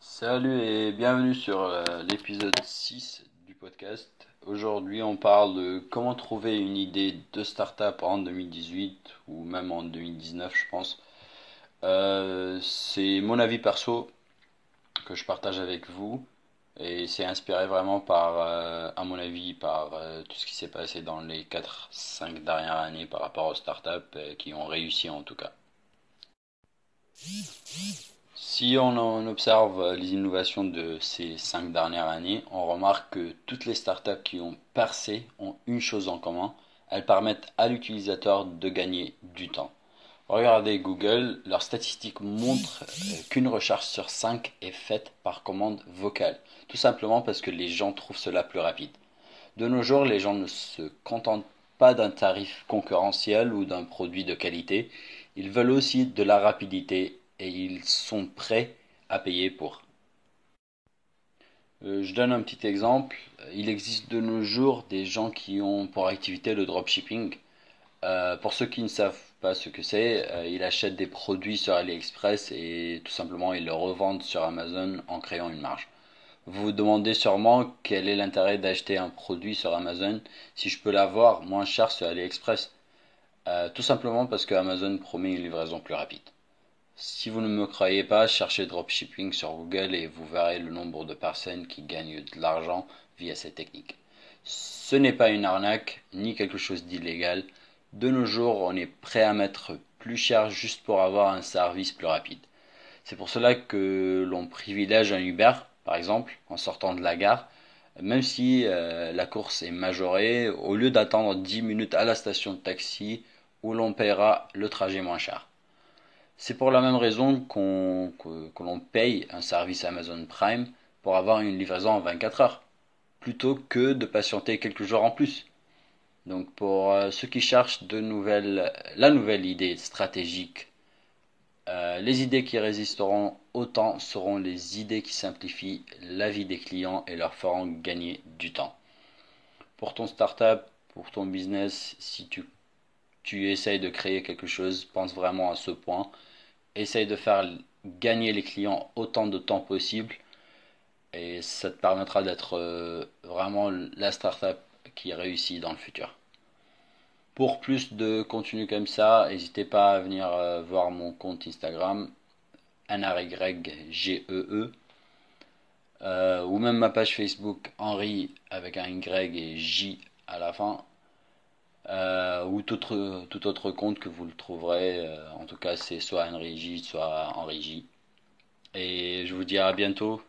Salut et bienvenue sur euh, l'épisode 6 du podcast. Aujourd'hui, on parle de comment trouver une idée de startup en 2018 ou même en 2019, je pense. Euh, c'est mon avis perso que je partage avec vous et c'est inspiré vraiment par, euh, à mon avis, par tout ce qui s'est passé dans les 4-5 dernières années par rapport aux startups qui ont réussi en tout cas. Si on observe les innovations de ces cinq dernières années, on remarque que toutes les startups qui ont percé ont une chose en commun, elles permettent à l'utilisateur de gagner du temps. Regardez Google, leurs statistiques montrent euh, qu'une recherche sur cinq est faite par commande vocale, tout simplement parce que les gens trouvent cela plus rapide. De nos jours, les gens ne se contentent pas d'un tarif concurrentiel ou d'un produit de qualité, ils veulent aussi de la rapidité et ils sont prêts à payer pour. Euh, je donne un petit exemple. Il existe de nos jours des gens qui ont pour activité le dropshipping. Euh, pour ceux qui ne savent pas ce que c'est, euh, ils achètent des produits sur AliExpress et tout simplement ils le revendent sur Amazon en créant une marge. Vous vous demandez sûrement quel est l'intérêt d'acheter un produit sur Amazon si je peux l'avoir moins cher sur AliExpress. tout simplement parce que Amazon promet une livraison plus rapide. Si vous ne me croyez pas, cherchez dropshipping sur Google et vous verrez le nombre de personnes qui gagnent de l'argent via cette technique. Ce n'est pas une arnaque ni quelque chose d'illégal. De nos jours, on est prêt à mettre plus cher juste pour avoir un service plus rapide. C'est pour cela que l'on privilège un Uber, par exemple, en sortant de la gare, même si euh, la course est majorée, au lieu d'attendre 10 minutes à la station de taxi où l'on paiera le trajet moins cher. C'est pour la même raison qu'on, que, l'on paye un service Amazon Prime pour avoir une livraison en 24 heures, plutôt que de patienter quelques jours en plus. Donc pour euh, ceux qui cherchent la nouvelle idée stratégique, euh, les idées qui résisteront autant seront les idées qui simplifient la vie des clients et leur feront gagner du temps. Pour ton startup, pour ton business, si tu, tu essayes de créer quelque chose, pense vraiment à ce point essaye de faire gagner les clients autant de temps possible et ça te permettra d'être euh, vraiment la startup qui réussit dans le futur. Pour plus de contenu comme ça, n'hésitez pas à venir euh, voir mon compte Instagram, NRYGEE, e, euh, ou même ma page Facebook Henri avec un Y et J à la fin. Euh, ou tout autre, tout autre compte que vous le trouverez. Euh, en tout cas, c'est soit J, soit J. Et je vous dis à bientôt.